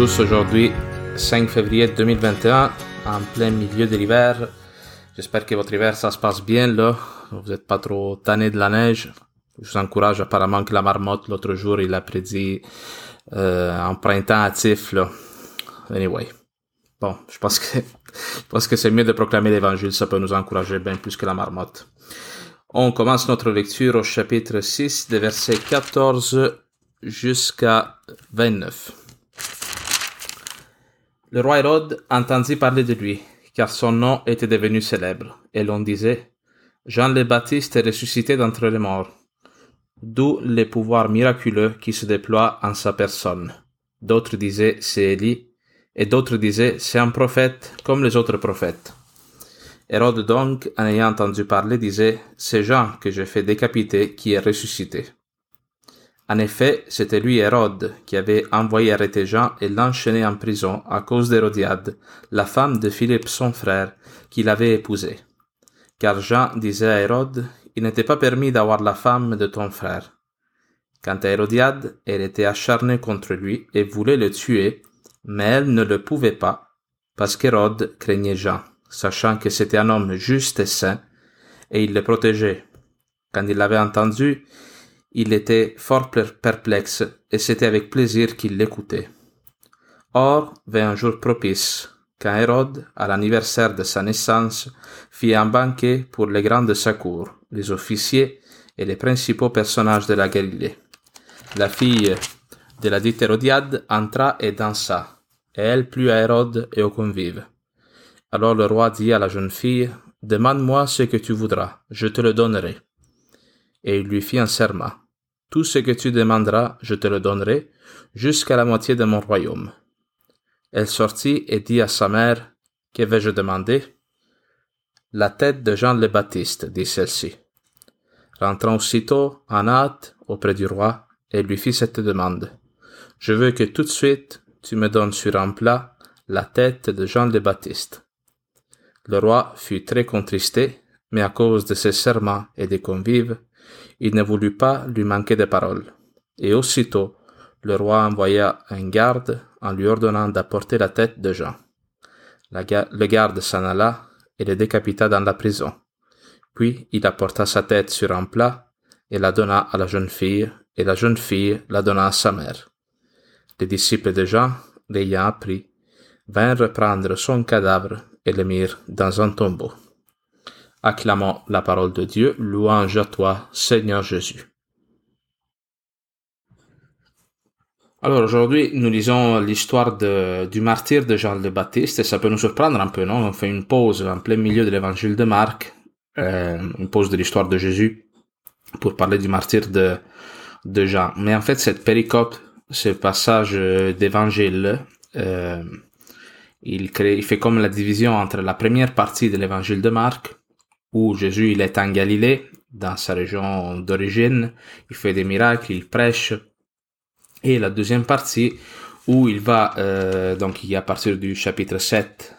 aujourd'hui 5 février 2021, en plein milieu de l'hiver. J'espère que votre hiver ça se passe bien là, vous n'êtes pas trop tanné de la neige. Je vous encourage apparemment que la marmotte l'autre jour il a prédit euh, un printemps hâtif là. Anyway, bon, je pense que je pense que c'est mieux de proclamer l'évangile, ça peut nous encourager bien plus que la marmotte. On commence notre lecture au chapitre 6, des versets 14 jusqu'à 29. Le roi Hérode entendit parler de lui, car son nom était devenu célèbre, et l'on disait, Jean le Baptiste est ressuscité d'entre les morts. D'où les pouvoirs miraculeux qui se déploient en sa personne. D'autres disaient, c'est Élie, et d'autres disaient, c'est un prophète comme les autres prophètes. Hérode donc, en ayant entendu parler, disait, c'est Jean que j'ai fait décapiter qui est ressuscité. En effet, c'était lui Hérode qui avait envoyé arrêter Jean et l'enchaîner en prison à cause d'Hérodiade, la femme de Philippe son frère, qu'il avait épousée. Car Jean disait à Hérode, il n'était pas permis d'avoir la femme de ton frère. Quant à Hérodiade, elle était acharnée contre lui et voulait le tuer, mais elle ne le pouvait pas, parce qu'Hérode craignait Jean, sachant que c'était un homme juste et saint, et il le protégeait. Quand il l'avait entendu, il était fort perplexe, et c'était avec plaisir qu'il l'écoutait. Or, vint un jour propice, quand Hérode, à l'anniversaire de sa naissance, fit un banquet pour les grands de sa cour, les officiers et les principaux personnages de la Galilée. La fille de la dite Hérodiade entra et dansa, et elle plut à Hérode et aux convives. Alors le roi dit à la jeune fille, Demande-moi ce que tu voudras, je te le donnerai et il lui fit un serment. Tout ce que tu demanderas, je te le donnerai, jusqu'à la moitié de mon royaume. Elle sortit et dit à sa mère, Que vais-je demander? La tête de Jean le Baptiste, dit celle-ci. Rentrant aussitôt en hâte auprès du roi, elle lui fit cette demande. Je veux que tout de suite tu me donnes sur un plat la tête de Jean le Baptiste. Le roi fut très contristé, mais à cause de ses serments et des convives, il ne voulut pas lui manquer de parole. Et aussitôt, le roi envoya un garde en lui ordonnant d'apporter la tête de Jean. le garde s'en alla et le décapita dans la prison. Puis il apporta sa tête sur un plat et la donna à la jeune fille, et la jeune fille la donna à sa mère. Les disciples de Jean, l'ayant appris, vinrent reprendre son cadavre et le mirent dans un tombeau. Acclamons la parole de Dieu, louange à toi, Seigneur Jésus. Alors aujourd'hui, nous lisons l'histoire du martyr de Jean le Baptiste et ça peut nous surprendre un peu, non? On fait une pause en plein milieu de l'évangile de Marc, euh, une pause de l'histoire de Jésus pour parler du martyr de, de Jean. Mais en fait, cette péricope, ce passage d'évangile, euh, il, crée, il fait comme la division entre la première partie de l'évangile de Marc où Jésus il est en Galilée, dans sa région d'origine, il fait des miracles, il prêche. Et la deuxième partie où il va, euh, donc à partir du chapitre 7,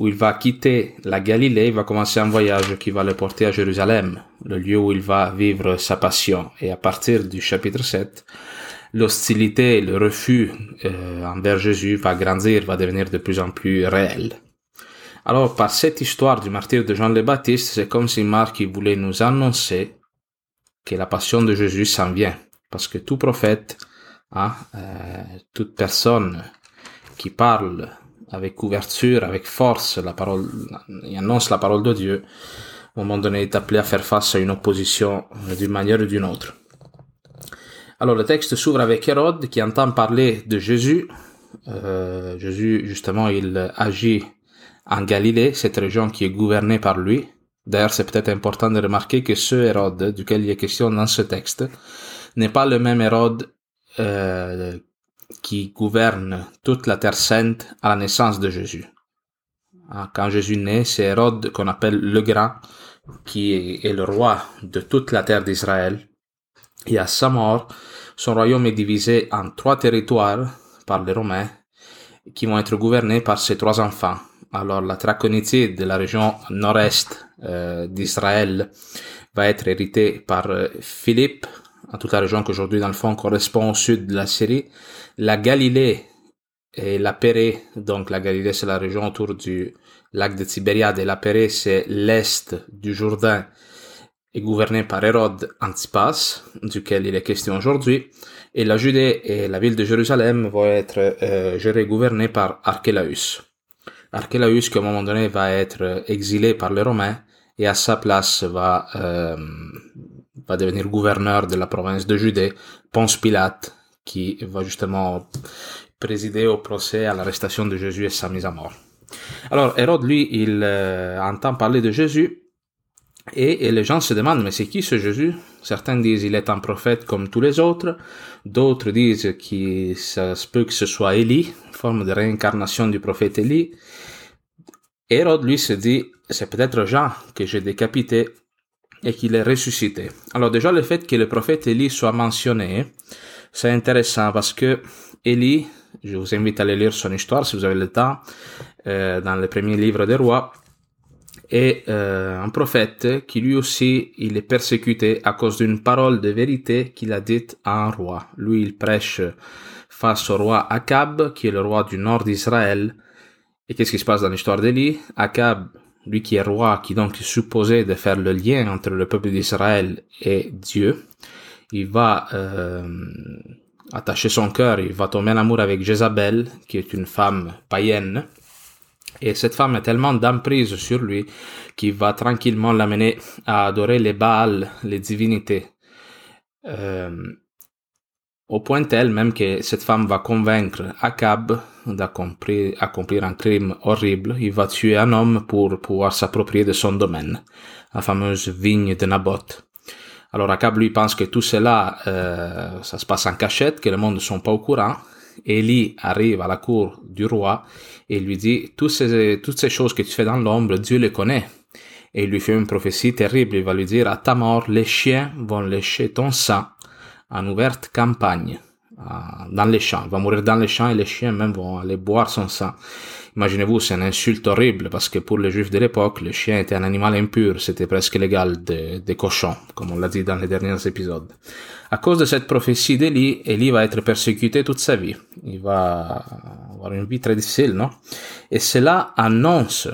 où il va quitter la Galilée, il va commencer un voyage qui va le porter à Jérusalem, le lieu où il va vivre sa passion. Et à partir du chapitre 7, l'hostilité, le refus euh, envers Jésus va grandir, va devenir de plus en plus réel. Alors, par cette histoire du martyr de Jean le Baptiste, c'est comme si Marc voulait nous annoncer que la passion de Jésus s'en vient. Parce que tout prophète, hein, euh, toute personne qui parle avec ouverture, avec force, la parole, il annonce la parole de Dieu, au moment donné est appelé à faire face à une opposition d'une manière ou d'une autre. Alors le texte s'ouvre avec Hérode qui entend parler de Jésus. Euh, Jésus, justement, il agit en Galilée, cette région qui est gouvernée par lui. D'ailleurs, c'est peut-être important de remarquer que ce Hérode duquel il est question dans ce texte n'est pas le même Hérode euh, qui gouverne toute la terre sainte à la naissance de Jésus. Ah, quand Jésus naît, c'est Hérode qu'on appelle le Grand, qui est le roi de toute la terre d'Israël. Et à sa mort, son royaume est divisé en trois territoires par les Romains, qui vont être gouvernés par ses trois enfants, alors la traconité de la région nord-est euh, d'Israël va être héritée par euh, Philippe, en toute la région qui aujourd'hui dans le fond correspond au sud de la Syrie. La Galilée et la Pérée, donc la Galilée c'est la région autour du lac de Tibériade et la Pérée c'est l'est du Jourdain est gouverné par Hérode Antipas, duquel il est question aujourd'hui, et la Judée et la ville de Jérusalem vont être euh, gérées et gouvernées par Archélaus. Archélaus qui à un moment donné va être exilé par les Romains et à sa place va, euh, va devenir gouverneur de la province de Judée, Ponce Pilate, qui va justement présider au procès à l'arrestation de Jésus et sa mise à mort. Alors Hérode, lui, il euh, entend parler de Jésus et, les gens se demandent, mais c'est qui ce Jésus? Certains disent il est un prophète comme tous les autres, d'autres disent qu'il se peut que ce soit Élie, forme de réincarnation du prophète Élie. Hérode, lui, se dit, c'est peut-être Jean que j'ai décapité et qu'il est ressuscité. Alors déjà, le fait que le prophète Élie soit mentionné, c'est intéressant parce que Élie, je vous invite à aller lire son histoire si vous avez le temps, euh, dans le premier livre des rois, est euh, un prophète qui lui aussi il est persécuté à cause d'une parole de vérité qu'il a dite à un roi. Lui il prêche face au roi Akab qui est le roi du nord d'Israël. Et qu'est-ce qui se passe dans l'histoire d'Élie? Akab, lui qui est roi, qui donc est supposé de faire le lien entre le peuple d'Israël et Dieu, il va euh, attacher son cœur, il va tomber en amour avec Jézabel, qui est une femme païenne, et cette femme a tellement d'emprise sur lui qu'il va tranquillement l'amener à adorer les Baals, les divinités. Euh, au point tel même que cette femme va convaincre Akab d'accomplir accomplir un crime horrible. Il va tuer un homme pour pouvoir s'approprier de son domaine, la fameuse vigne de Naboth. Alors Akab lui pense que tout cela, euh, ça se passe en cachette, que le monde ne sont pas au courant. Élie arrive à la cour du roi et lui dit, toutes ces, choses que tu fais dans l'ombre, Dieu les connaît. Et il lui fait une prophétie terrible. Il va lui dire, à ta mort, les chiens vont lécher ton sang en ouverte campagne, dans les champs. Va mourir dans les champs et les chiens même vont aller boire son sang. Imaginez-vous, c'est une insulte horrible parce que pour les juifs de l'époque, le chien était un animal impur, c'était presque légal des cochons, comme on l'a dit dans les derniers épisodes. À cause de cette prophétie d'Élie, Élie va être persécuté toute sa vie. Il va avoir une vie très difficile, non? Et cela annonce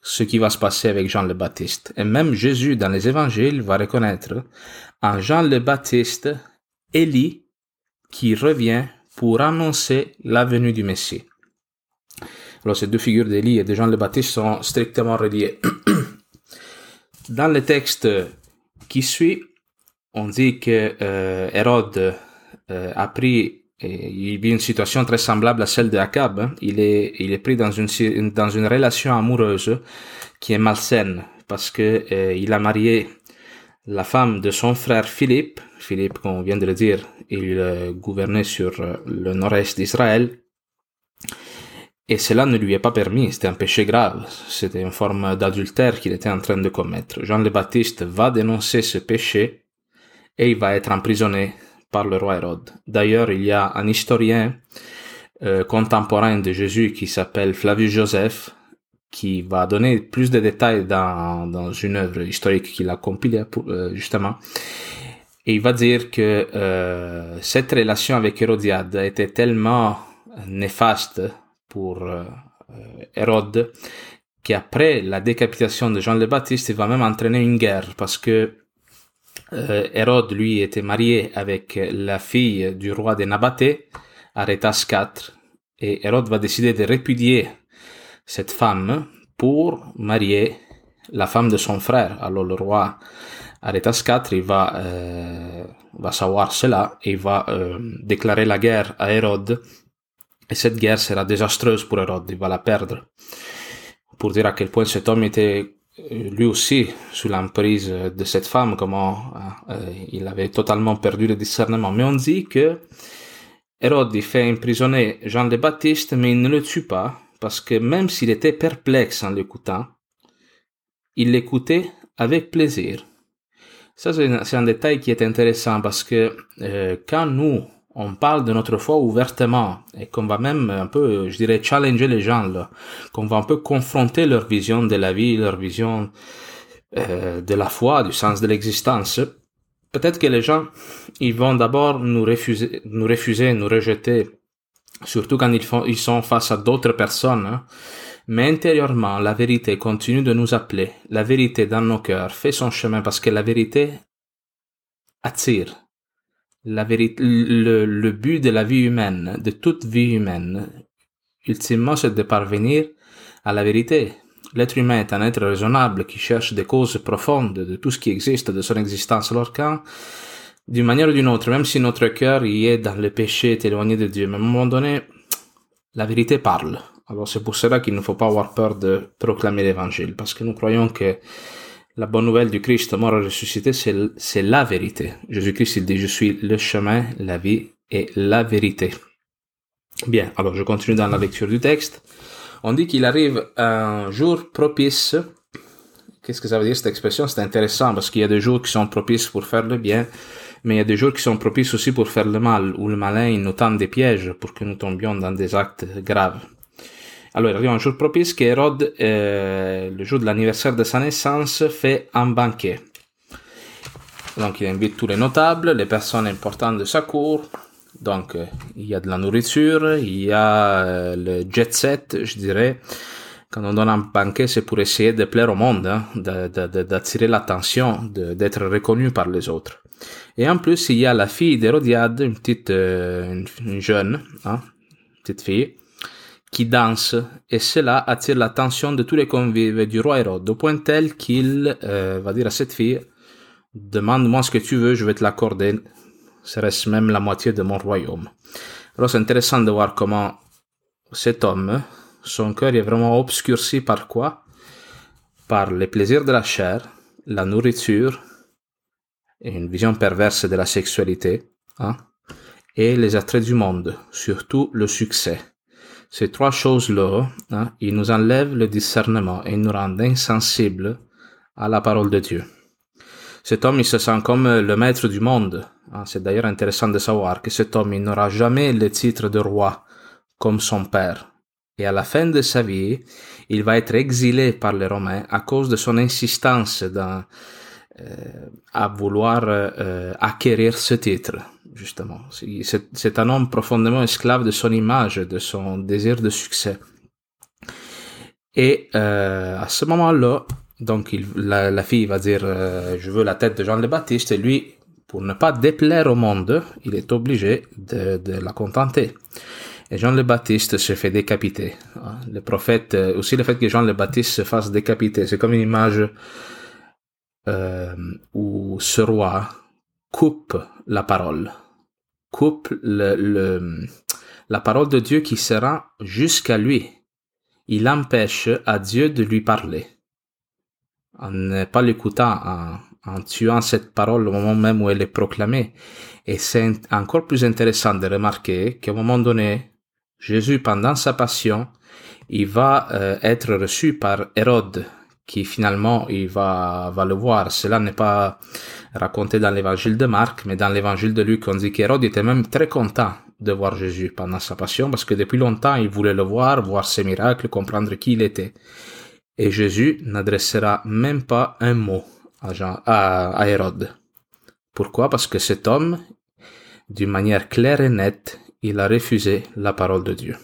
ce qui va se passer avec Jean le Baptiste. Et même Jésus, dans les évangiles, va reconnaître en Jean le Baptiste Élie qui revient pour annoncer la venue du Messie. Alors ces deux figures d'Élie et de Jean le Baptiste sont strictement reliées. Dans le texte qui suit, on dit que euh, Hérode euh, a pris une situation très semblable à celle de Akab. Hein. Il est, il est pris dans une, dans une relation amoureuse qui est malsaine parce que euh, il a marié la femme de son frère Philippe. Philippe, comme on vient de le dire, il gouvernait sur le nord-est d'Israël. Et cela ne lui est pas permis, c'était un péché grave, c'était une forme d'adultère qu'il était en train de commettre. Jean le Baptiste va dénoncer ce péché et il va être emprisonné par le roi Hérode. D'ailleurs, il y a un historien euh, contemporain de Jésus qui s'appelle Flavius Joseph qui va donner plus de détails dans, dans une œuvre historique qu'il a compilée euh, justement. Et il va dire que euh, cette relation avec Hérodiade était tellement néfaste pour euh, Hérode, qu'après la décapitation de Jean le Baptiste, il va même entraîner une guerre parce que Hérode, lui, était marié avec la fille du roi de Nabaté, Arétas IV, et Hérode va décider de répudier cette femme pour marier la femme de son frère. Alors le roi Arétas IV, il va, euh, va savoir cela et il va déclarer la guerre à Hérode et cette guerre sera désastreuse pour Hérode, il va la perdre. Pour dire à quel point cet homme était euh, lui aussi sous l'emprise de cette femme, comment euh, il avait totalement perdu le discernement. Mais on dit que Hérode fait emprisonner Jean le Baptiste, mais il ne le tue pas, parce que même s'il était perplexe en l'écoutant, il l'écoutait avec plaisir. Ça, c'est un détail qui est intéressant parce que euh, quand nous, on parle de notre foi ouvertement et qu'on va même un peu, je dirais, challenger les gens, là, qu'on va un peu confronter leur vision de la vie, leur vision euh, de la foi, du sens de l'existence. Peut-être que les gens, ils vont d'abord nous refuser, nous refuser, nous rejeter surtout quand ils, font, ils sont face à d'autres personnes. Hein. Mais intérieurement, la vérité continue de nous appeler. La vérité dans nos cœurs fait son chemin parce que la vérité attire. La vérité, le, le but de la vie humaine, de toute vie humaine, ultimement, c'est de parvenir à la vérité. L'être humain est un être raisonnable qui cherche des causes profondes de tout ce qui existe, de son existence. Alors quand, d'une manière ou d'une autre, même si notre cœur y est dans le péché, est éloigné de Dieu, mais à un moment donné, la vérité parle. Alors c'est pour cela qu'il ne faut pas avoir peur de proclamer l'évangile, parce que nous croyons que la bonne nouvelle du Christ mort et ressuscité, c'est la vérité. Jésus-Christ, il dit, je suis le chemin, la vie et la vérité. Bien, alors je continue dans la lecture du texte. On dit qu'il arrive un jour propice. Qu'est-ce que ça veut dire cette expression? C'est intéressant parce qu'il y a des jours qui sont propices pour faire le bien, mais il y a des jours qui sont propices aussi pour faire le mal, où le malin nous tend des pièges pour que nous tombions dans des actes graves. Alors, il arrive un jour propice qu'Hérode, euh, le jour de l'anniversaire de sa naissance, fait un banquet. Donc, il invite tous les notables, les personnes importantes de sa cour. Donc, euh, il y a de la nourriture, il y a euh, le jet set, je dirais. Quand on donne un banquet, c'est pour essayer de plaire au monde, hein, d'attirer l'attention, d'être reconnu par les autres. Et en plus, il y a la fille d'Hérodiade, une petite, une, jeune, hein, petite fille, qui danse, et cela attire l'attention de tous les convives du roi Hérode, au point tel qu'il euh, va dire à cette fille, demande-moi ce que tu veux, je vais te l'accorder, serait-ce même la moitié de mon royaume. Alors c'est intéressant de voir comment cet homme, son cœur est vraiment obscurci par quoi? Par les plaisirs de la chair, la nourriture, une vision perverse de la sexualité, hein, et les attraits du monde, surtout le succès. Ces trois choses-là, hein, ils nous enlèvent le discernement et nous rendent insensibles à la parole de Dieu. Cet homme, il se sent comme le maître du monde. Hein. C'est d'ailleurs intéressant de savoir que cet homme, il n'aura jamais le titre de roi comme son père. Et à la fin de sa vie, il va être exilé par les Romains à cause de son insistance dans, à vouloir euh, acquérir ce titre justement. C'est un homme profondément esclave de son image, de son désir de succès. Et euh, à ce moment-là, donc la, fille va dire euh, je veux la tête de Jean le Baptiste et lui, pour ne pas déplaire au monde, il est obligé de, la contenter. Et Jean le Baptiste se fait décapiter. Le prophète, euh, aussi le fait que Jean le Baptiste se fasse décapiter, c'est comme une image euh, où ce roi coupe la parole coupe le, la parole de Dieu qui sera jusqu'à lui. Il empêche à Dieu de lui parler. En ne pas l'écoutant, en, en tuant cette parole au moment même où elle est proclamée. Et c'est encore plus intéressant de remarquer qu'à un moment donné, Jésus, pendant sa passion, il va euh, être reçu par Hérode, qui finalement il va, va le voir. Cela n'est pas raconté dans l'évangile de Marc, mais dans l'évangile de Luc, on dit qu'Hérode était même très content de voir Jésus pendant sa passion, parce que depuis longtemps il voulait le voir, voir ses miracles, comprendre qui il était. Et Jésus n'adressera même pas un mot à, Jean, à, à Hérode. Pourquoi? Parce que cet homme, d'une manière claire et nette, il a refusé la parole de Dieu.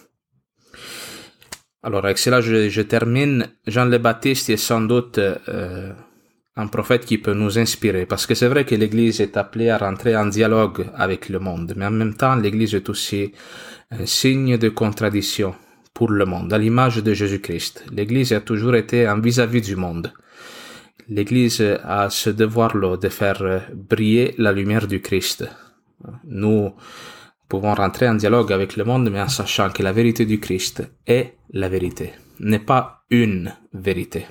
Alors avec cela, je, termine. Jean le Baptiste est sans doute euh, un prophète qui peut nous inspirer, parce que c'est vrai que l'Église est appelée à rentrer en dialogue avec le monde, mais en même temps, l'Église est aussi un signe de contradiction pour le monde, à l'image de Jésus-Christ. L'Église a toujours été un vis-à-vis du monde. L'Église a ce devoir-là de faire briller la lumière du Christ. Nous, pouvons rentrer en dialogue avec le monde, mais en sachant que la vérité du Christ est la vérité, n'est pas une vérité.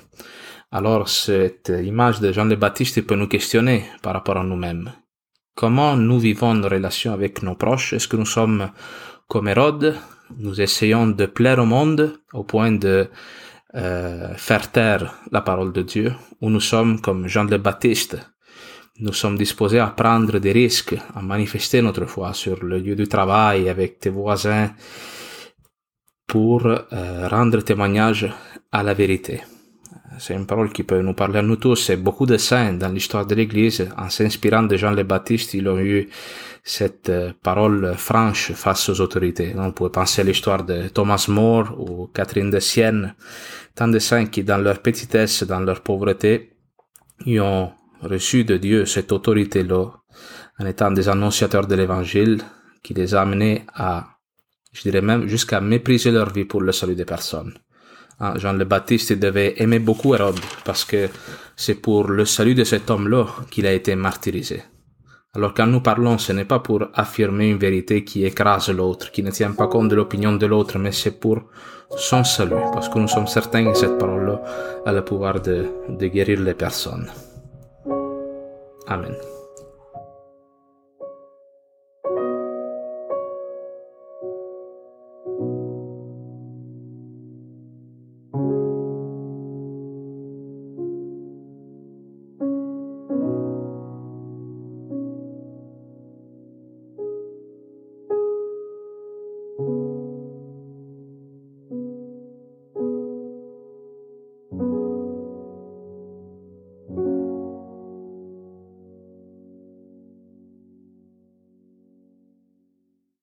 Alors cette image de Jean le Baptiste peut nous questionner par rapport à nous-mêmes. Comment nous vivons nos relations avec nos proches? Est-ce que nous sommes comme Hérode? Nous essayons de plaire au monde au point de euh, faire taire la parole de Dieu? Ou nous sommes comme Jean le Baptiste? Nous sommes disposés à prendre des risques, à manifester notre foi sur le lieu du travail avec tes voisins pour euh, rendre témoignage à la vérité. c'est une parole qui peut nous parler à nous tous. Et beaucoup de saints dans l'histoire de l'Église, en s'inspirant de Jean le Baptiste, ils ont eu cette euh, parole franche face aux autorités. On peut penser à l'histoire de Thomas More ou Catherine de Sienne, tant de saints qui, dans leur petitesse, dans leur pauvreté, ils ont reçu de Dieu cette autorité-là, en étant des annonciateurs de l'Évangile, qui les a amenés à, je dirais même, jusqu'à mépriser leur vie pour le salut des personnes. Ah, Jean le Baptiste devait aimer beaucoup Hérode parce que c'est pour le salut de cet homme-là qu'il a été martyrisé. Alors quand nous parlons, ce n'est pas pour affirmer une vérité qui écrase l'autre, qui ne tient pas compte de l'opinion de l'autre, mais c'est pour son salut, parce que nous sommes certains que cette parole-là a le pouvoir de guérir les personnes. Amen.